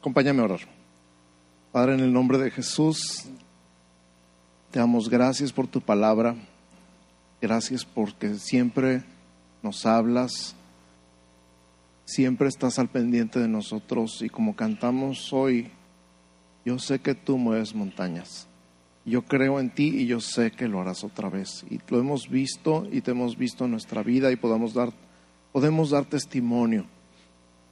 Acompáñame a orar. Padre, en el nombre de Jesús, te damos gracias por tu palabra. Gracias porque siempre nos hablas, siempre estás al pendiente de nosotros y como cantamos hoy, yo sé que tú mueves montañas. Yo creo en ti y yo sé que lo harás otra vez. Y lo hemos visto y te hemos visto en nuestra vida y podemos dar, podemos dar testimonio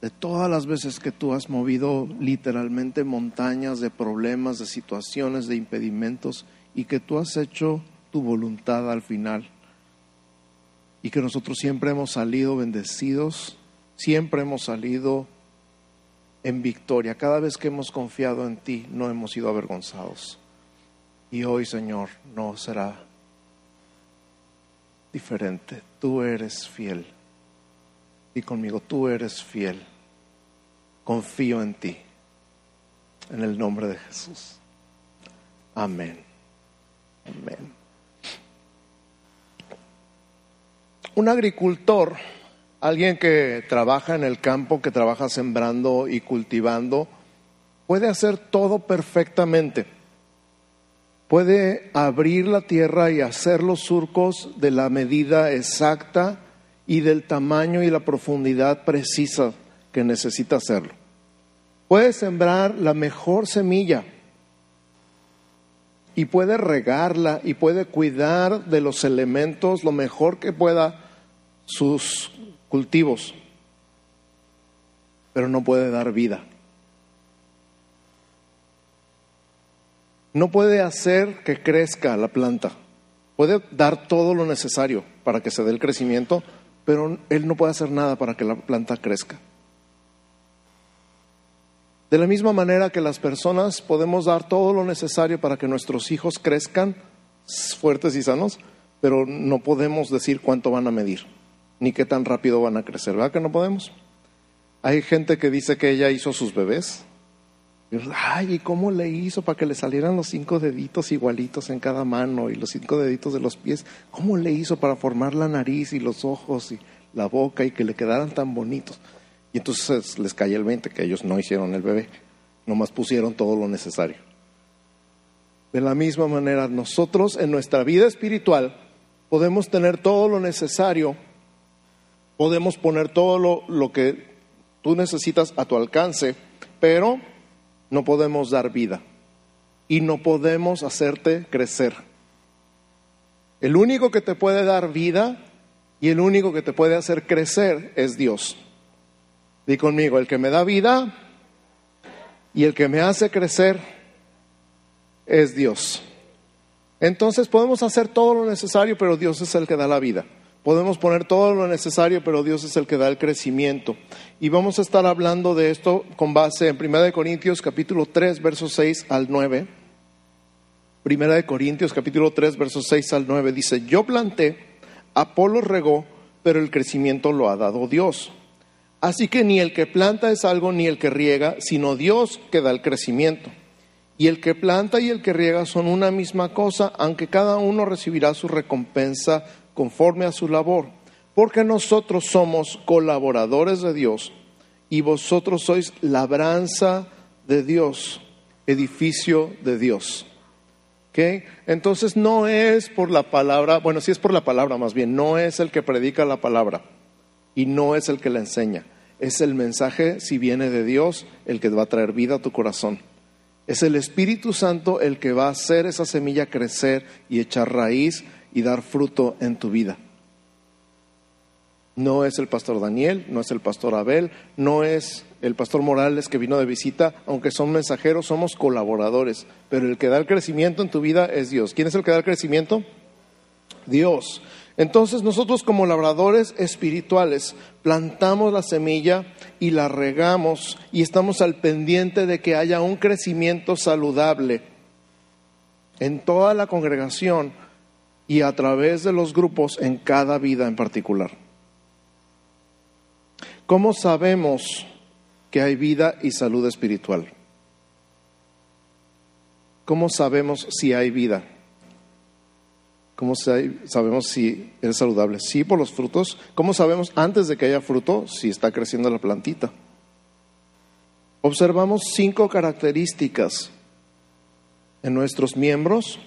de todas las veces que tú has movido literalmente montañas de problemas, de situaciones, de impedimentos y que tú has hecho tu voluntad al final y que nosotros siempre hemos salido bendecidos, siempre hemos salido en victoria. Cada vez que hemos confiado en ti, no hemos sido avergonzados. Y hoy, Señor, no será diferente. Tú eres fiel. Y conmigo, tú eres fiel. Confío en ti. En el nombre de Jesús. Amén. Amén. Un agricultor, alguien que trabaja en el campo, que trabaja sembrando y cultivando, puede hacer todo perfectamente. Puede abrir la tierra y hacer los surcos de la medida exacta y del tamaño y la profundidad precisa que necesita hacerlo. Puede sembrar la mejor semilla y puede regarla y puede cuidar de los elementos lo mejor que pueda sus cultivos, pero no puede dar vida. No puede hacer que crezca la planta. Puede dar todo lo necesario para que se dé el crecimiento, pero él no puede hacer nada para que la planta crezca. De la misma manera que las personas podemos dar todo lo necesario para que nuestros hijos crezcan fuertes y sanos, pero no podemos decir cuánto van a medir ni qué tan rápido van a crecer. ¿Verdad que no podemos? Hay gente que dice que ella hizo sus bebés. Ay, ¿y cómo le hizo para que le salieran los cinco deditos igualitos en cada mano y los cinco deditos de los pies? ¿Cómo le hizo para formar la nariz y los ojos y la boca y que le quedaran tan bonitos? Y entonces les cae el 20 que ellos no hicieron el bebé, nomás pusieron todo lo necesario. De la misma manera, nosotros en nuestra vida espiritual podemos tener todo lo necesario podemos poner todo lo, que tú necesitas a tu alcance, pero no podemos dar vida y no podemos hacerte crecer. El único que te puede dar vida y el único que te puede hacer crecer es Dios. Di conmigo, el que me da vida y el que me hace crecer es Dios. Entonces podemos hacer todo lo necesario, pero Dios es el que da la vida. Podemos poner todo lo necesario, pero Dios es el que da el crecimiento. Y vamos a estar hablando de esto con base en 1 Corintios capítulo 3, versos 6 al 9. 1 Corintios capítulo 3, versos 6 al 9 dice, yo planté, Apolo regó, pero el crecimiento lo ha dado Dios. Así que ni el que planta es algo ni el que riega, sino Dios que da el crecimiento. Y el que planta y el que riega son una misma cosa, aunque cada uno recibirá su recompensa conforme a su labor, porque nosotros somos colaboradores de Dios y vosotros sois labranza de Dios, edificio de Dios. Entonces no es por la palabra, bueno, sí es por la palabra más bien, no es el que predica la palabra y no es el que la enseña, es el mensaje, si viene de Dios, el que va a traer vida a tu corazón. Es el Espíritu Santo el que va a hacer esa semilla crecer y echar raíz y dar fruto en tu vida. No es el pastor Daniel, no es el pastor Abel, no es el pastor Morales que vino de visita, aunque son mensajeros, somos colaboradores, pero el que da el crecimiento en tu vida es Dios. ¿Quién es el que da el crecimiento? Dios. Entonces nosotros como labradores espirituales plantamos la semilla y la regamos y estamos al pendiente de que haya un crecimiento saludable en toda la congregación y a través de los grupos en cada vida en particular. ¿Cómo sabemos que hay vida y salud espiritual? ¿Cómo sabemos si hay vida? ¿Cómo sabemos si es saludable? Sí, por los frutos. ¿Cómo sabemos antes de que haya fruto si está creciendo la plantita? observamos cinco características en nuestros miembros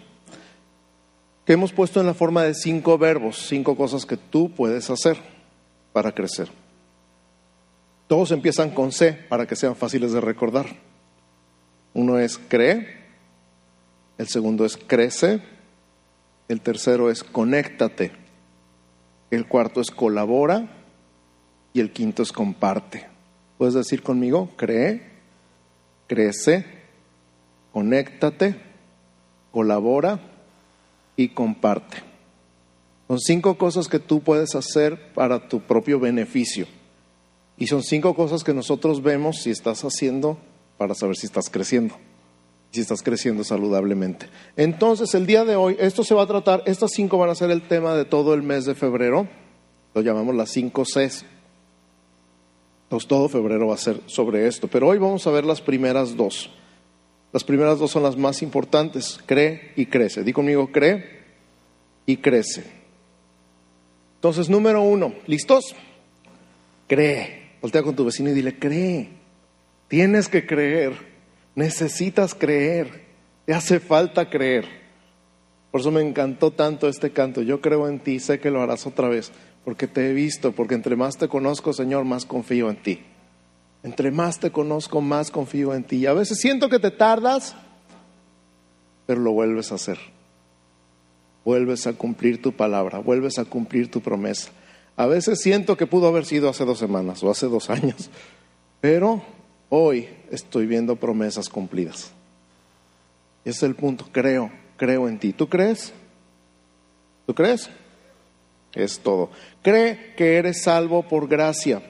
que hemos puesto en la forma de cinco verbos, cinco cosas que tú puedes hacer para crecer. Todos empiezan con C para que sean fáciles de recordar. Uno es cree, el segundo es crece, el tercero es conéctate, el cuarto es colabora y el quinto es comparte. ¿Puedes decir conmigo? Cree, crece, conéctate, colabora y comparte. Son cinco cosas que tú puedes hacer para tu propio beneficio. Y son cinco cosas que nosotros vemos si estás haciendo para saber si estás creciendo, si estás creciendo saludablemente. Entonces, el día de hoy, esto se va a tratar, estas cinco van a ser el tema de todo el mes de febrero, lo llamamos las cinco Cs. Entonces, todo febrero va a ser sobre esto, pero hoy vamos a ver las primeras dos. Las primeras dos son las más importantes, cree y crece. Di conmigo, cree y crece. Entonces, número uno, ¿listos? Cree. Voltea con tu vecino y dile, cree. Tienes que creer. Necesitas creer. Te hace falta creer. Por eso me encantó tanto este canto. Yo creo en ti, sé que lo harás otra vez, porque te he visto, porque entre más te conozco, Señor, más confío en ti. Entre más te conozco, más confío en ti. Y a veces siento que te tardas, pero lo vuelves a hacer. Vuelves a cumplir tu palabra, vuelves a cumplir tu promesa. A veces siento que pudo haber sido hace dos semanas o hace dos años, pero hoy estoy viendo promesas cumplidas. Ese es el punto, creo, creo en ti. ¿Tú crees? ¿Tú crees? Es todo. Cree que eres salvo por gracia.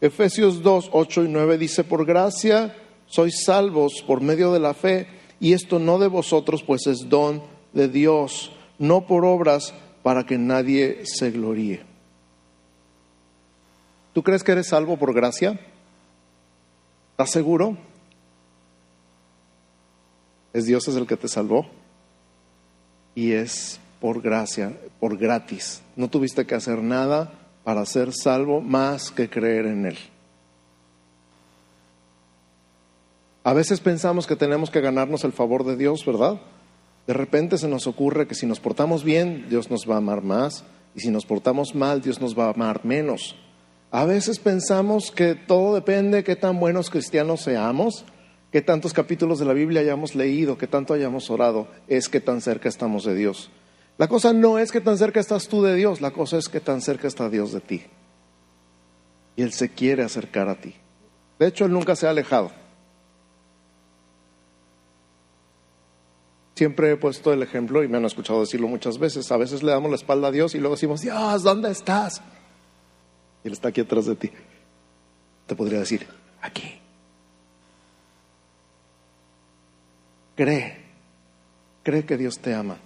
Efesios 2, 8 y 9 dice, por gracia sois salvos por medio de la fe, y esto no de vosotros, pues es don de Dios, no por obras para que nadie se gloríe. ¿Tú crees que eres salvo por gracia? ¿Estás seguro? Es Dios el que te salvó y es por gracia, por gratis. No tuviste que hacer nada para ser salvo más que creer en Él. A veces pensamos que tenemos que ganarnos el favor de Dios, ¿verdad? De repente se nos ocurre que si nos portamos bien, Dios nos va a amar más, y si nos portamos mal, Dios nos va a amar menos. A veces pensamos que todo depende de qué tan buenos cristianos seamos, qué tantos capítulos de la Biblia hayamos leído, qué tanto hayamos orado, es que tan cerca estamos de Dios. La cosa no es que tan cerca estás tú de Dios, la cosa es que tan cerca está Dios de ti. Y Él se quiere acercar a ti. De hecho, Él nunca se ha alejado. Siempre he puesto el ejemplo, y me han escuchado decirlo muchas veces, a veces le damos la espalda a Dios y luego decimos, Dios, ¿dónde estás? Él está aquí atrás de ti. Te podría decir, aquí. Cree, cree que Dios te ama,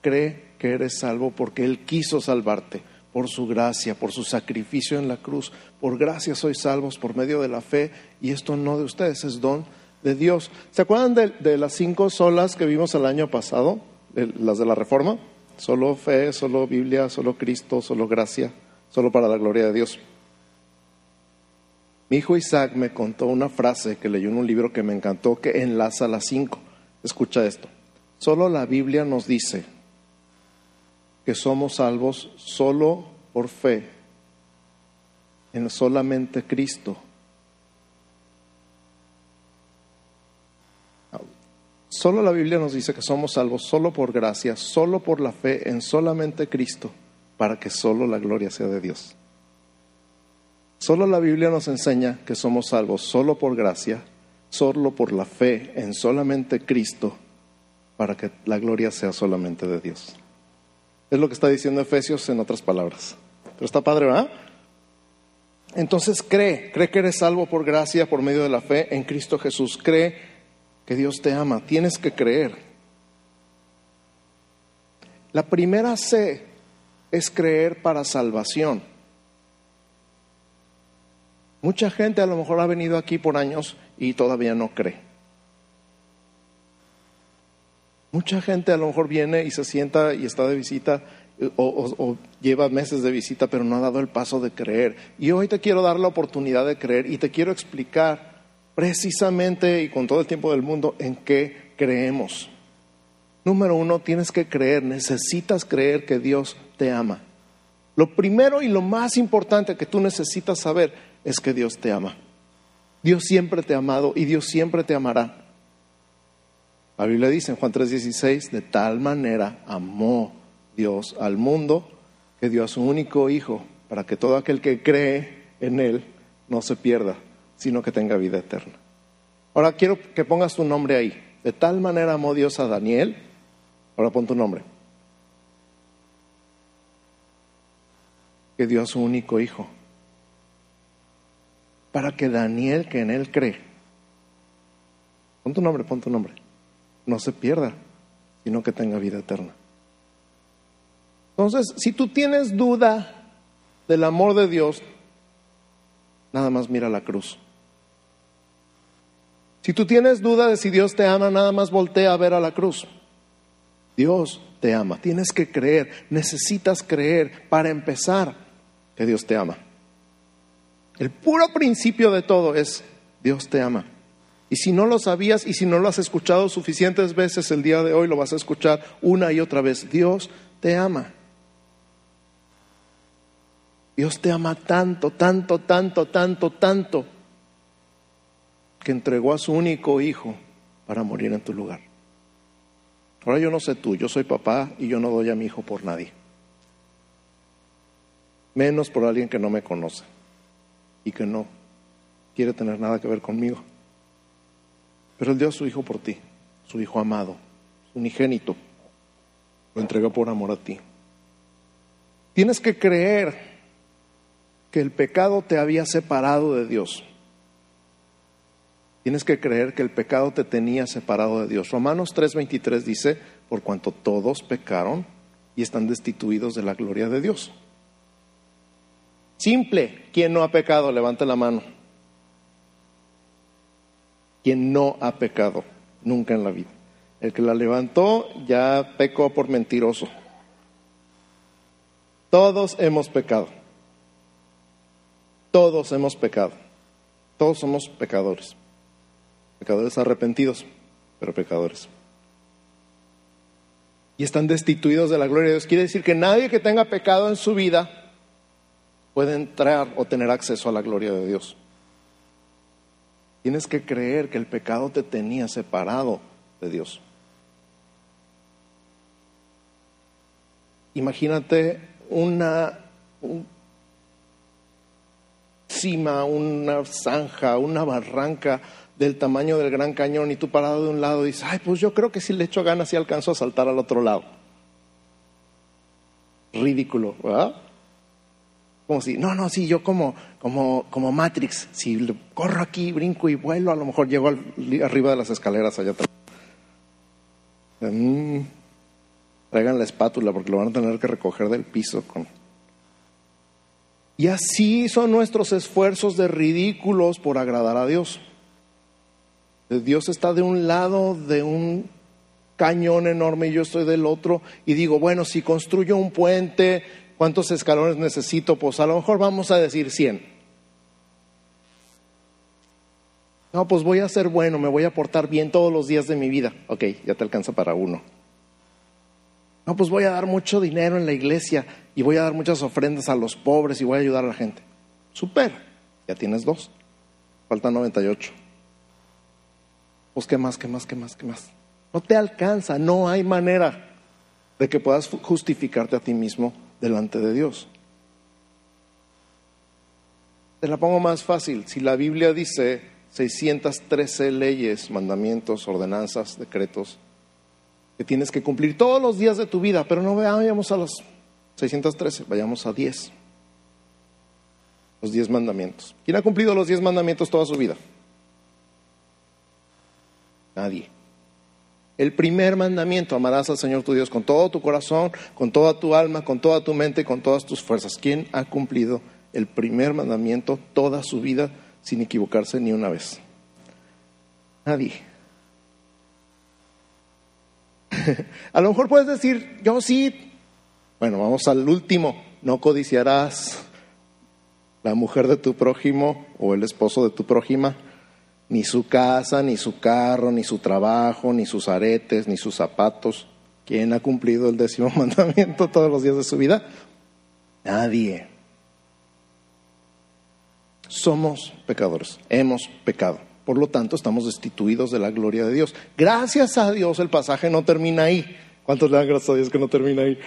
cree que eres salvo porque Él quiso salvarte por su gracia, por su sacrificio en la cruz. Por gracia sois salvos por medio de la fe y esto no de ustedes, es don de Dios. ¿Se acuerdan de, las cinco solas que vimos el año pasado? las de la Reforma. Solo fe, solo Biblia, solo Cristo, solo gracia, solo para la gloria de Dios. Mi hijo Isaac me contó una frase que leyó en un libro que me encantó que enlaza las cinco. Escucha esto. Solo la Biblia nos dice que somos salvos solo por fe, en solamente Cristo. Solo la Biblia nos dice que somos salvos solo por gracia, solo por la fe en solamente Cristo, para que solo la gloria sea de Dios. Solo la Biblia nos enseña que somos salvos solo por gracia, solo por la fe en solamente Cristo, para que la gloria sea solamente de Dios. Es lo que está diciendo Efesios en otras palabras. Pero está padre, ¿verdad? Entonces cree, cree que eres salvo por gracia, por medio de la fe en Cristo Jesús. Cree que Dios te ama. Tienes que creer. La primera C es creer para salvación. Mucha gente a lo mejor ha venido aquí por años y todavía no cree. Mucha gente a lo mejor viene y se sienta y está de visita eh, o, lleva meses de visita, pero no ha dado el paso de creer. Y hoy te quiero dar la oportunidad de creer y te quiero explicar precisamente y con todo el tiempo del mundo en qué creemos. Número uno, tienes que creer, necesitas creer que Dios te ama. Lo primero y lo más importante que tú necesitas saber es que Dios te ama. Dios siempre te ha amado y Dios siempre te amará. La Biblia dice en Juan 3:16, de tal manera amó Dios al mundo que dio a su único Hijo para que todo aquel que cree en Él no se pierda, sino que tenga vida eterna. Ahora quiero que pongas tu nombre ahí. De tal manera amó Dios a Daniel. Ahora pon tu nombre. Que dio a su único hijo. Para que Daniel, que en él cree, pon tu nombre, pon tu nombre, no se pierda, sino que tenga vida eterna. Entonces, si tú tienes duda del amor de Dios, nada más mira la cruz. Si tú tienes duda de si Dios te ama, nada más voltea a ver a la cruz. Dios te ama. Tienes que creer, necesitas creer para empezar que Dios te ama. El puro principio de todo es Dios te ama. Y si no lo sabías y si no lo has escuchado suficientes veces el día de hoy, lo vas a escuchar una y otra vez. Dios te ama. Dios te ama tanto, tanto, tanto, tanto, tanto, que entregó a su único hijo para morir en tu lugar. Ahora yo no sé tú, yo soy papá y yo no doy a mi hijo por nadie. Menos por alguien que no me conoce y que no quiere tener nada que ver conmigo. Pero Él dio a su hijo por ti, su hijo amado, su unigénito. Lo entregó por amor a ti. Tienes que creer que el pecado te había separado de Dios. Tienes que creer que el pecado te tenía separado de Dios. Romanos 3:23 dice, por cuanto todos pecaron y están destituidos de la gloria de Dios. Simple, ¿quién no ha pecado? Levante la mano. ¿Quién no ha pecado? Nunca en la vida. El que la levantó ya pecó por mentiroso. Todos hemos pecado. Todos hemos pecado. Todos somos pecadores pecadores arrepentidos, pero pecadores. Y están destituidos de la gloria de Dios. Quiere decir que nadie que tenga pecado en su vida puede entrar o tener acceso a la gloria de Dios. Tienes que creer que el pecado te tenía separado de Dios. Imagínate una cima, una zanja, una barranca del tamaño del Gran Cañón y tú parado de un lado dices, ay, pues yo creo que si le echo ganas y alcanzo a saltar al otro lado. Ridículo, ¿verdad? Como si, no, no, sí, yo como, como, como Matrix, si corro aquí, brinco y vuelo, a lo mejor llego arriba de las escaleras allá atrás. Mm, traigan la espátula porque lo van a tener que recoger del piso con... Y así son nuestros esfuerzos de ridículos por agradar a Dios. Dios está de un lado de un cañón enorme y yo estoy del otro y digo, bueno, si construyo un puente, ¿cuántos escalones necesito? Pues a lo mejor vamos a decir 100. No, pues voy a ser bueno, me voy a portar bien todos los días de mi vida. Ok, ya te alcanza para uno. No, pues voy a dar mucho dinero en la iglesia y voy a dar muchas ofrendas a los pobres y voy a ayudar a la gente. Super, ya tienes dos. Faltan 98 pues qué más, qué más, qué más, qué más. No te alcanza, no hay manera de que puedas justificarte a ti mismo delante de Dios. Te la pongo más fácil. Si la Biblia dice 613 leyes, mandamientos, ordenanzas, decretos, que tienes que cumplir todos los días de tu vida, pero no vayamos a los 613, vayamos a 10. Los 10 mandamientos. ¿Quién ha cumplido los 10 mandamientos toda su vida? Nadie. El primer mandamiento, amarás al Señor tu Dios con todo tu corazón, con toda tu alma, con toda tu mente con todas tus fuerzas. ¿Quién ha cumplido el primer mandamiento toda su vida sin equivocarse ni una vez? Nadie. a lo mejor puedes decir, yo sí. Bueno, vamos al último. No codiciarás la mujer de tu prójimo o el esposo de tu prójima Ni su casa, ni su carro, ni su trabajo, ni sus aretes, ni sus zapatos. ¿Quién ha cumplido el décimo mandamiento todos los días de su vida? Nadie. Somos pecadores, hemos pecado. Por lo tanto, estamos destituidos de la gloria de Dios. Gracias a Dios el pasaje no termina ahí. ¿Cuántos le dan gracias a Dios que no termina ahí?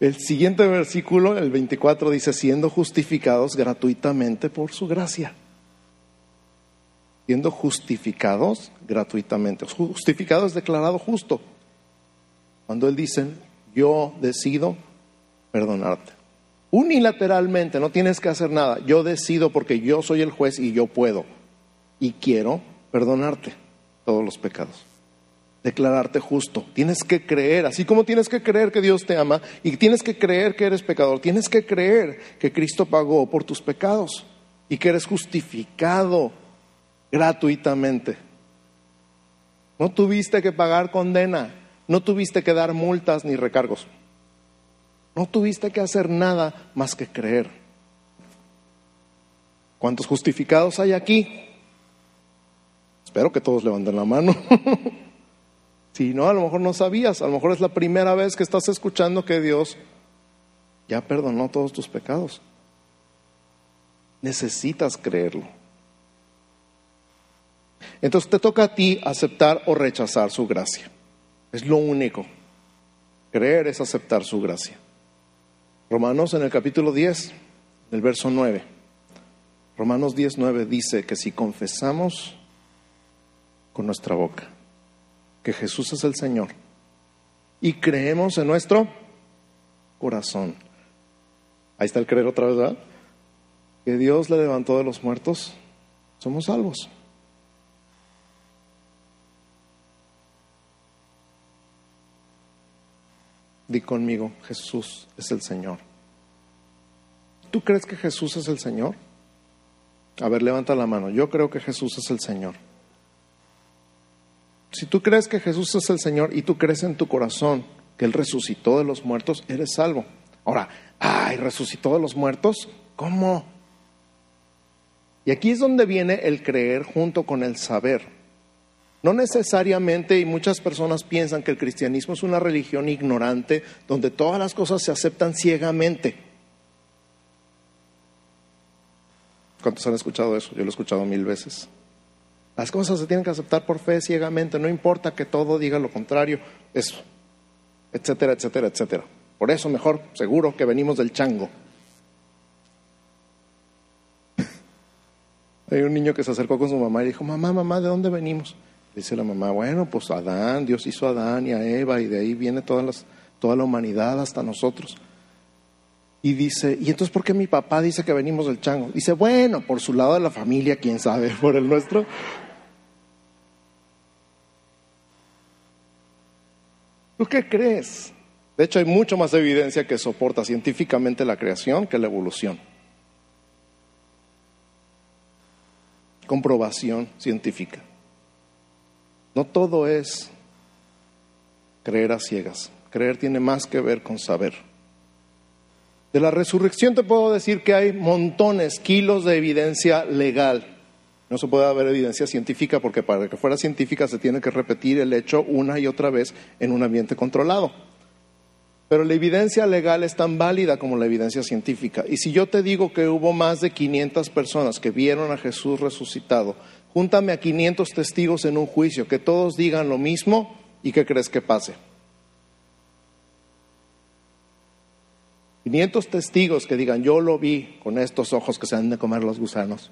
El siguiente versículo, el 24, dice, siendo justificados gratuitamente por su gracia. Siendo justificados gratuitamente. Justificado es declarado justo. Cuando Él dice, yo decido perdonarte. Unilateralmente, no tienes que hacer nada. Yo decido porque yo soy el juez y yo puedo. Y quiero perdonarte todos los pecados declararte justo. Tienes que creer, así como tienes que creer que Dios te ama y tienes que creer que eres pecador, tienes que creer que Cristo pagó por tus pecados y que eres justificado gratuitamente. No tuviste que pagar condena, no tuviste que dar multas ni recargos. No tuviste que hacer nada más que creer. ¿Cuántos justificados hay aquí? Espero que todos levanten la mano. Si no, a lo mejor no sabías, a lo mejor es la primera vez que estás escuchando que Dios ya perdonó todos tus pecados. Necesitas creerlo. Entonces te toca a ti aceptar o rechazar su gracia. Es lo único. Creer es aceptar su gracia. Romanos en el capítulo 10, el verso 9. Romanos 10, 9 dice que si confesamos con nuestra boca que Jesús es el Señor y creemos en nuestro corazón. Ahí está el creer otra vez, ¿verdad? Que Dios le levantó de los muertos, somos salvos. Di conmigo, Jesús es el Señor. ¿Tú crees que Jesús es el Señor? A ver, levanta la mano. Yo creo que Jesús es el Señor. Si tú crees que Jesús es el Señor y tú crees en tu corazón que Él resucitó de los muertos, eres salvo. Ahora, ay, resucitó de los muertos, ¿cómo? Y aquí es donde viene el creer junto con el saber. No necesariamente, y muchas personas piensan que el cristianismo es una religión ignorante donde todas las cosas se aceptan ciegamente. ¿Cuántos han escuchado eso? Yo lo he escuchado mil veces. Las cosas se tienen que aceptar por fe ciegamente, no importa que todo diga lo contrario, eso, etcétera, etcétera, etcétera. Por eso mejor, seguro que venimos del chango. Hay un niño que se acercó con su mamá y dijo, mamá, mamá, ¿de dónde venimos? Dice la mamá, bueno, pues Adán, Dios hizo a Adán y a Eva y de ahí viene toda la humanidad hasta nosotros. Y dice, ¿y entonces por qué mi papá dice que venimos del chango? Dice, bueno, por su lado de la familia, quién sabe, por el nuestro, ¿Tú qué crees? De hecho, hay mucho más evidencia que soporta científicamente la creación que la evolución. Comprobación científica. No todo es creer a ciegas. Creer tiene más que ver con saber. De la resurrección te puedo decir que hay montones, kilos de evidencia legal no se puede haber evidencia científica porque para que fuera científica se tiene que repetir el hecho una y otra vez en un ambiente controlado. Pero la evidencia legal es tan válida como la evidencia científica. Y si yo te digo que hubo más de 500 personas que vieron a Jesús resucitado, júntame a 500 testigos en un juicio, que todos digan lo mismo y que crees que pase. 500 testigos que digan, yo lo vi con estos ojos que se han de comer los gusanos.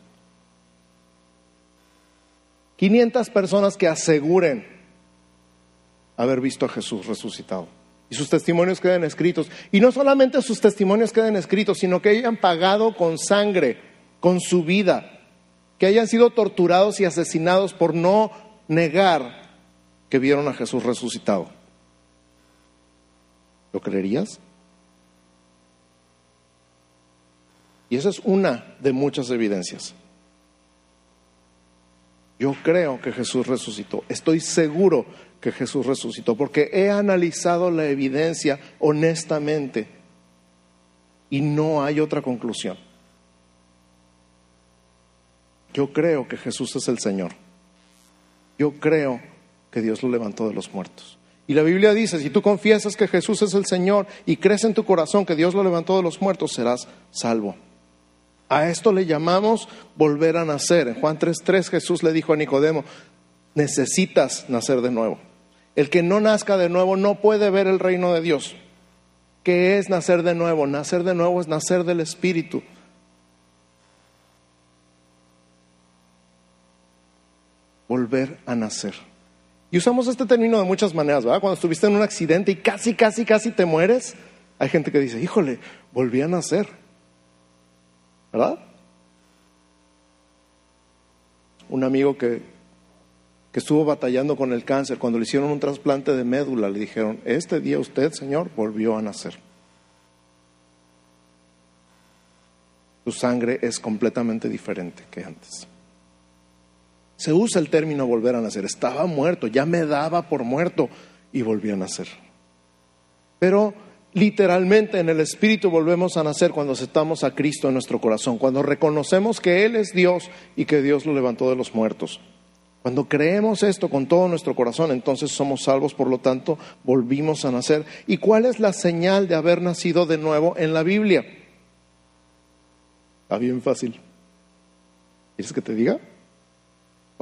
500 personas que aseguren haber visto a Jesús resucitado. Y sus testimonios queden escritos. Y no solamente sus testimonios queden escritos, sino que hayan pagado con sangre, con su vida, que hayan sido torturados y asesinados por no negar que vieron a Jesús resucitado. ¿Lo creerías? Y esa es una de muchas evidencias. Yo creo que Jesús resucitó. Estoy seguro que Jesús resucitó porque he analizado la evidencia honestamente y no hay otra conclusión. Yo creo que Jesús es el Señor. yo creo que Dios lo levantó de los muertos. Y la Biblia dice, si tú confiesas que Jesús es el Señor y crees en tu corazón que Dios lo levantó de los muertos, serás salvo. A esto le llamamos volver a nacer. En Juan 3:3 Jesús le dijo a Nicodemo, necesitas nacer de nuevo. El que no nazca de nuevo no puede ver el reino de Dios. ¿Qué es nacer de nuevo? Nacer de nuevo es nacer del Espíritu. Volver a nacer. Y usamos este término de muchas maneras, ¿verdad? Cuando estuviste en un accidente y casi, casi, casi te mueres, hay gente que dice, híjole, volví a nacer. ¿Verdad? Un amigo que que estuvo batallando con el cáncer, cuando le hicieron un trasplante de médula, le dijeron, este día usted, Señor, volvió a nacer. Su sangre es completamente diferente que antes. Se usa el término volver a nacer. Estaba muerto, ya me daba por muerto y volví a nacer. Pero literalmente en el Espíritu volvemos a nacer cuando aceptamos a Cristo en nuestro corazón, cuando reconocemos que Él es Dios y que Dios lo levantó de los muertos. Cuando creemos esto con todo nuestro corazón, entonces somos salvos, por lo tanto, volvimos a nacer. ¿Y cuál es la señal de haber nacido de nuevo en la Biblia? Está bien fácil. ¿Quieres que te diga?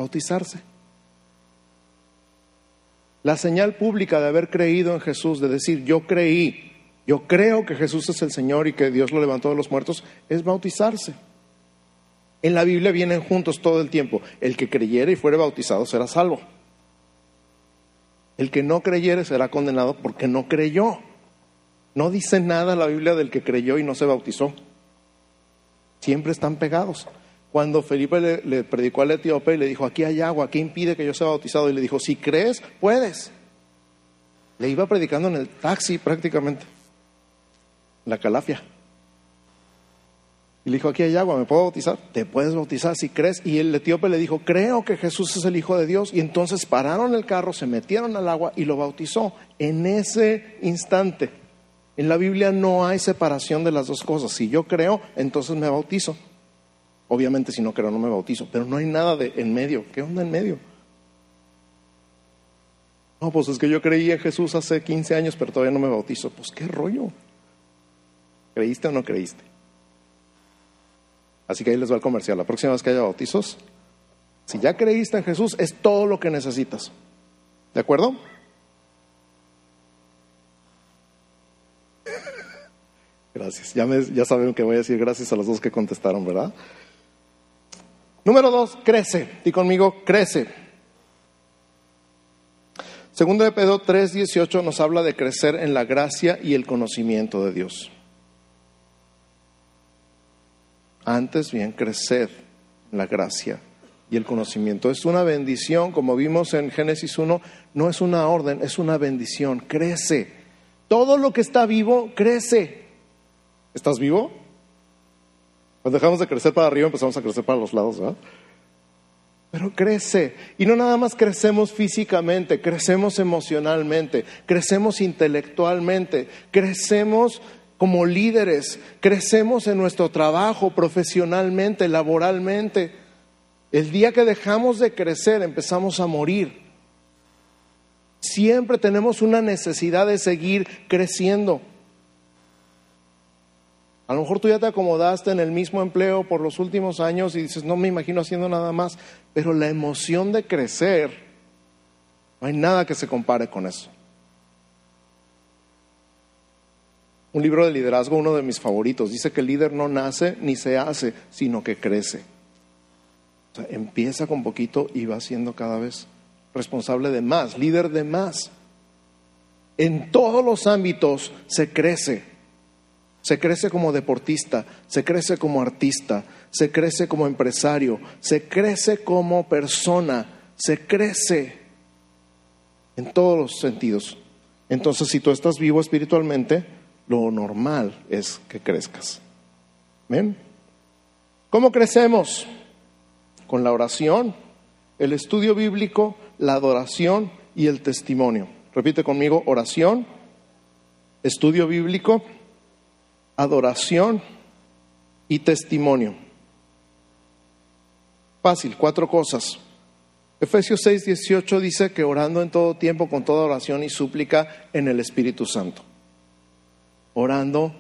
Bautizarse. La señal pública de haber creído en Jesús, de decir yo creí, yo creo que Jesús es el Señor y que Dios lo levantó de los muertos, es bautizarse. En la Biblia vienen juntos todo el tiempo. El que creyere y fuere bautizado será salvo. El que no creyere será condenado porque no creyó. No dice nada la Biblia del que creyó y no se bautizó. Siempre están pegados. Cuando Felipe le, predicó al etíope y le dijo, aquí hay agua, ¿qué impide que yo sea bautizado? Y le dijo, si crees, puedes. Le iba predicando en el taxi prácticamente, la calafia. Y le dijo, aquí hay agua, ¿me puedo bautizar? Te puedes bautizar si crees. Y el etíope le dijo, creo que Jesús es el Hijo de Dios. Y entonces pararon el carro, se metieron al agua y lo bautizó en ese instante. En la Biblia no hay separación de las dos cosas. Si yo creo, entonces me bautizo. Obviamente si no creo, no me bautizo. Pero no hay nada de en medio. ¿Qué onda en medio? No, pues es que yo creí en Jesús hace 15 años, pero todavía no me bautizo. Pues qué rollo. ¿Creíste o no creíste? Así que ahí les va el comercial. La próxima vez que haya bautizos, si ya creíste en Jesús, es todo lo que necesitas. ¿De acuerdo? Gracias. Ya, ya saben que voy a decir gracias a los dos que contestaron, ¿verdad? Número dos, crece. Y conmigo, crece. Segundo de Pedro 3:18 nos habla de crecer en la gracia y el conocimiento de Dios. Antes bien, creced en la gracia y el conocimiento. Es una bendición, como vimos en Génesis 1, no es una orden, es una bendición. Crece. Todo lo que está vivo, crece. ¿Estás vivo? Cuando dejamos de crecer para arriba, empezamos a crecer para los lados, ¿verdad? Pero crece. Y no nada más crecemos físicamente, crecemos emocionalmente, crecemos intelectualmente, crecemos como líderes, crecemos en nuestro trabajo profesionalmente, laboralmente. El día que dejamos de crecer empezamos a morir. Siempre tenemos una necesidad de seguir creciendo. A lo mejor tú ya te acomodaste en el mismo empleo por los últimos años y dices, no me imagino haciendo nada más, pero la emoción de crecer, no hay nada que se compare con eso. Un libro de liderazgo, uno de mis favoritos, dice que el líder no nace ni se hace, sino que crece. O sea, empieza con poquito y va siendo cada vez responsable de más, líder de más. En todos los ámbitos se crece. Se crece como deportista, se crece como artista, se crece como empresario, se crece como persona, se crece en todos los sentidos. Entonces, si tú estás vivo espiritualmente, lo normal es que crezcas. ¿Ven? ¿Cómo crecemos? Con la oración, el estudio bíblico, la adoración y el testimonio. Repite conmigo, oración, estudio bíblico, adoración y testimonio. Fácil, cuatro cosas. Efesios 6, 18 dice que orando en todo tiempo, con toda oración y súplica en el Espíritu Santo. Orando,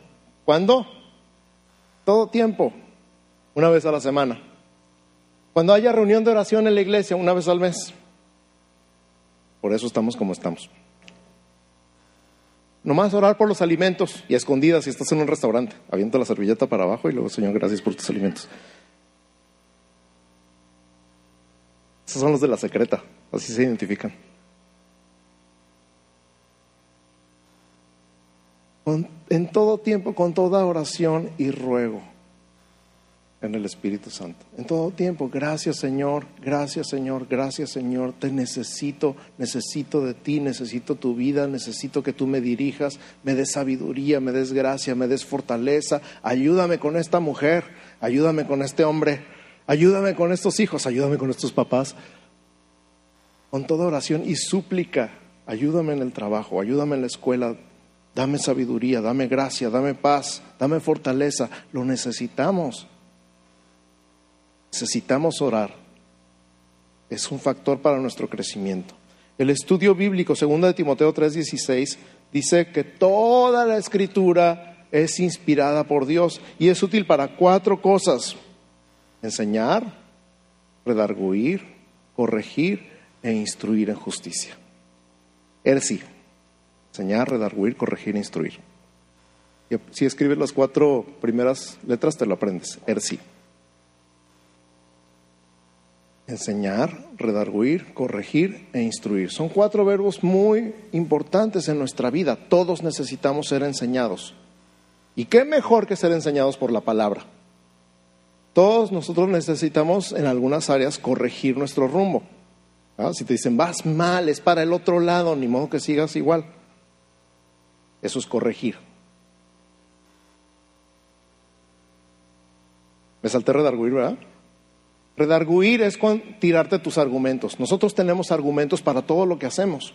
¿cuándo? Todo tiempo, una vez a la semana. Cuando haya reunión de oración en la iglesia, una vez al mes. Por eso estamos como estamos. Nomás orar por los alimentos y escondidas si estás en un restaurante. Avienta la servilleta para abajo y luego, Señor, gracias por tus alimentos. Esos son los de la secreta, así se identifican. en todo tiempo, con toda oración y ruego en el Espíritu Santo. En todo tiempo, gracias Señor, gracias Señor, gracias Señor, te necesito, necesito de ti, necesito tu vida, necesito que tú me dirijas, me des sabiduría, me des gracia, me des fortaleza, ayúdame con esta mujer, ayúdame con este hombre, ayúdame con estos hijos, ayúdame con estos papás. Con toda oración y súplica, ayúdame en el trabajo, ayúdame en la escuela, dame sabiduría, dame gracia, dame paz, dame fortaleza, lo necesitamos. Necesitamos orar. Es un factor para nuestro crecimiento. El estudio bíblico, segundo de Timoteo 3:16, dice que toda la escritura es inspirada por Dios y es útil para cuatro cosas. Enseñar, redarguir, corregir e instruir en justicia. Él sí. Enseñar, redarguir, corregir e instruir. Si escribes las cuatro primeras letras, te lo aprendes. Er sí enseñar, redarguir, corregir e instruir. Son cuatro verbos muy importantes en nuestra vida. Todos necesitamos ser enseñados. ¿Y qué mejor que ser enseñados por la palabra? Todos nosotros necesitamos en algunas áreas corregir nuestro rumbo. ¿Ah? Si te dicen, vas mal, es para el otro lado, ni modo que sigas igual. Eso es corregir. Me salté redarguir, ¿verdad? Redarguir es tirarte tus argumentos. Nosotros tenemos argumentos para todo lo que hacemos.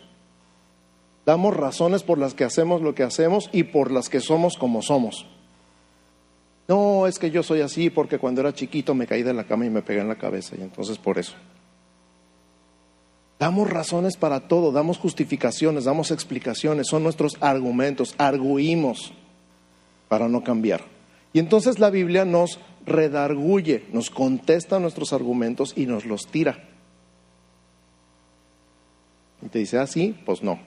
Damos razones por las que hacemos lo que hacemos y por las que somos como somos. No, es que yo soy así porque cuando era chiquito me caí de la cama y me pegué en la cabeza y entonces por eso. Damos razones para todo, damos justificaciones, damos explicaciones, son nuestros argumentos, arguimos para no cambiar. Y entonces la Biblia nos redarguye, nos contesta nuestros argumentos y nos los tira. Y te dice, así, ah, pues no.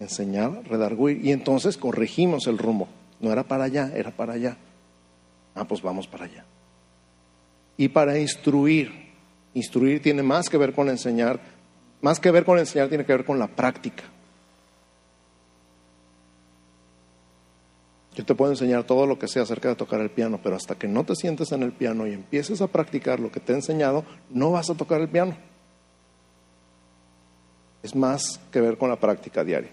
Enseñar, redarguir. Y entonces corregimos el rumbo. No era para allá, era para allá. Ah, pues vamos para allá. Y para instruir. Instruir tiene más que ver con enseñar. Más que ver con enseñar, tiene que ver con la práctica. Yo te puedo enseñar todo lo que sea acerca de tocar el piano, pero hasta que no te sientes en el piano y empieces a practicar lo que te he enseñado, no vas a tocar el piano. Es más que ver con la práctica diaria.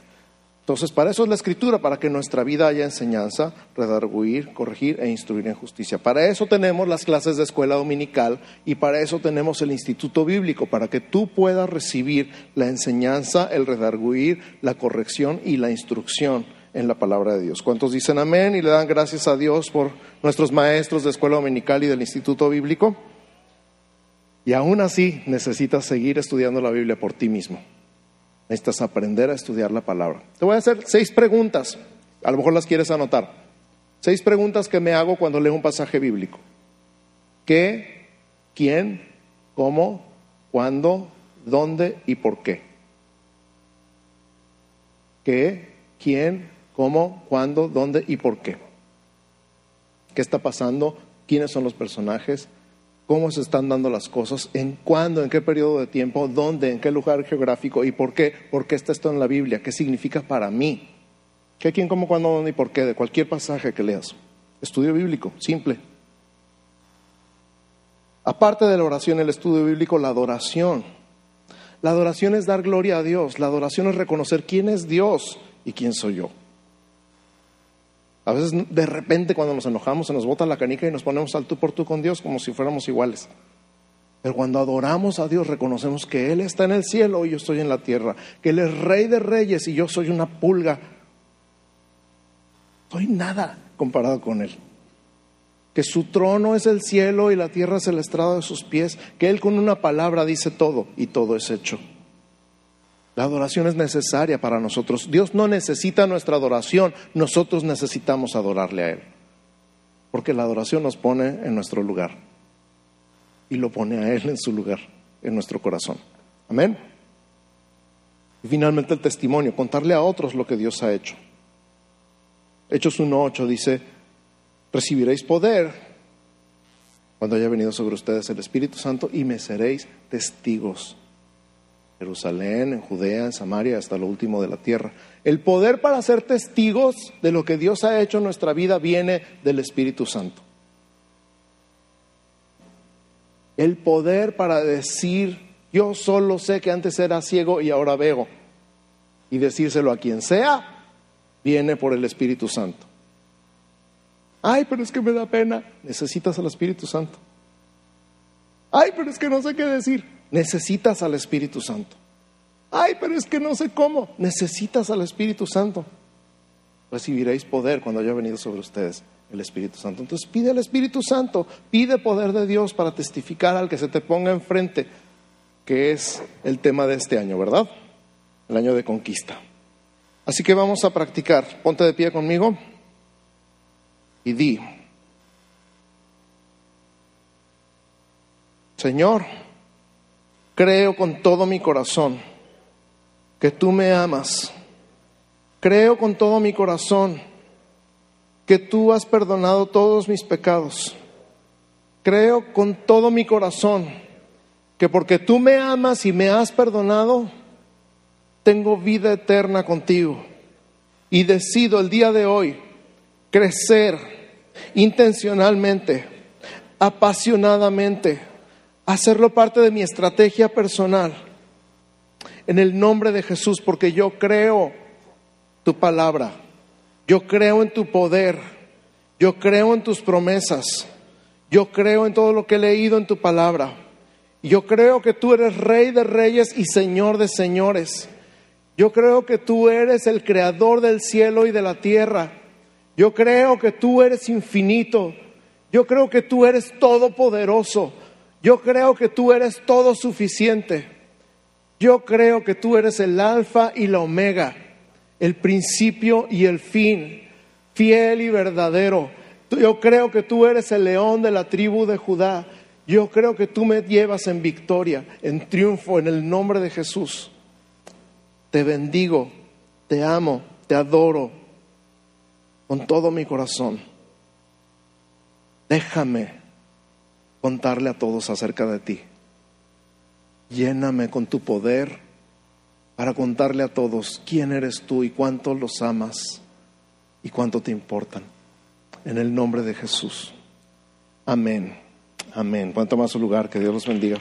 Entonces, para eso es la escritura, para que en nuestra vida haya enseñanza, redarguir, corregir e instruir en justicia. Para eso tenemos las clases de escuela dominical y para eso tenemos el instituto bíblico, para que tú puedas recibir la enseñanza, el redarguir, la corrección y la instrucción en la palabra de Dios. ¿Cuántos dicen amén y le dan gracias a Dios por nuestros maestros de escuela dominical y del Instituto Bíblico? Y aún así necesitas seguir estudiando la Biblia por ti mismo. Necesitas aprender a estudiar la palabra. Te voy a hacer seis preguntas. A lo mejor las quieres anotar. Seis preguntas que me hago cuando leo un pasaje bíblico. ¿Qué? ¿Quién? ¿Cómo? ¿Cuándo? ¿Dónde? ¿Y por qué? ¿Qué? ¿Quién? ¿Cómo? ¿Cuándo? ¿Dónde? ¿Y por qué? ¿Qué está pasando? ¿Quiénes son los personajes? ¿Cómo se están dando las cosas? ¿En cuándo? ¿En qué periodo de tiempo? ¿Dónde? ¿En qué lugar geográfico? ¿Y por qué? ¿Por qué está esto en la Biblia? ¿Qué significa para mí? ¿Qué, quién, cómo, cuándo, dónde y por qué? De cualquier pasaje que leas. Estudio bíblico, simple. Aparte de la oración, el estudio bíblico, la adoración. La adoración es dar gloria a Dios. La adoración es reconocer quién es Dios y quién soy yo. A veces de repente cuando nos enojamos se nos bota la canica y nos ponemos al tú por tú con Dios como si fuéramos iguales. Pero cuando adoramos a Dios reconocemos que Él está en el cielo y yo estoy en la tierra, que Él es rey de reyes y yo soy una pulga. Soy nada comparado con Él. que su trono es el cielo y la tierra es el estrado de sus pies, que Él con una palabra dice todo y todo es hecho. La adoración es necesaria para nosotros. Dios no necesita nuestra adoración, nosotros necesitamos adorarle a Él. Porque la adoración nos pone en nuestro lugar y lo pone a Él en su lugar, en nuestro corazón. Amén. Y finalmente el testimonio, contarle a otros lo que Dios ha hecho. Hechos 1.8 dice, recibiréis poder cuando haya venido sobre ustedes el Espíritu Santo y me seréis testigos Jerusalén, en Judea, en Samaria, hasta lo último de la tierra. El poder para ser testigos de lo que Dios ha hecho en nuestra vida viene del Espíritu Santo. El poder para decir, yo solo sé que antes era ciego y ahora veo, y decírselo a quien sea, viene por el Espíritu Santo. Ay, pero es que me da pena. Necesitas al Espíritu Santo. Ay, pero es que no sé qué decir. Necesitas al Espíritu Santo. Ay, pero es que no sé cómo. Necesitas al Espíritu Santo. Recibiréis poder cuando haya venido sobre ustedes el Espíritu Santo. Entonces pide al Espíritu Santo, pide poder de Dios para testificar al que se te ponga enfrente, que es el tema de este año, ¿verdad? El año de conquista. Así que vamos a practicar. Ponte de pie conmigo y di, Señor, Creo con todo mi corazón que tú me amas. Creo con todo mi corazón que tú has perdonado todos mis pecados. Creo con todo mi corazón que porque tú me amas y me has perdonado, tengo vida eterna contigo. Y decido el día de hoy crecer intencionalmente, apasionadamente hacerlo parte de mi estrategia personal. En el nombre de Jesús, porque yo creo tu palabra, yo creo en tu poder, yo creo en tus promesas, yo creo en todo lo que he leído en tu palabra. Yo creo que tú eres rey de reyes y señor de señores. Yo creo que tú eres el creador del cielo y de la tierra. Yo creo que tú eres infinito. Yo creo que tú eres todopoderoso. Yo creo que tú eres todo suficiente. Yo creo que tú eres el alfa y la omega, el principio y el fin, fiel y verdadero. Yo creo que tú eres el león de la tribu de Judá. Yo creo que tú me llevas en victoria, en triunfo, en el nombre de Jesús. Te bendigo, te amo, te adoro con todo mi corazón. Déjame contarle a todos acerca de ti. Lléname con tu poder para contarle a todos quién eres tú y cuánto los amas y cuánto te importan. En el nombre de Jesús. Amén. Amén. Cuánto más su lugar. Que Dios los bendiga.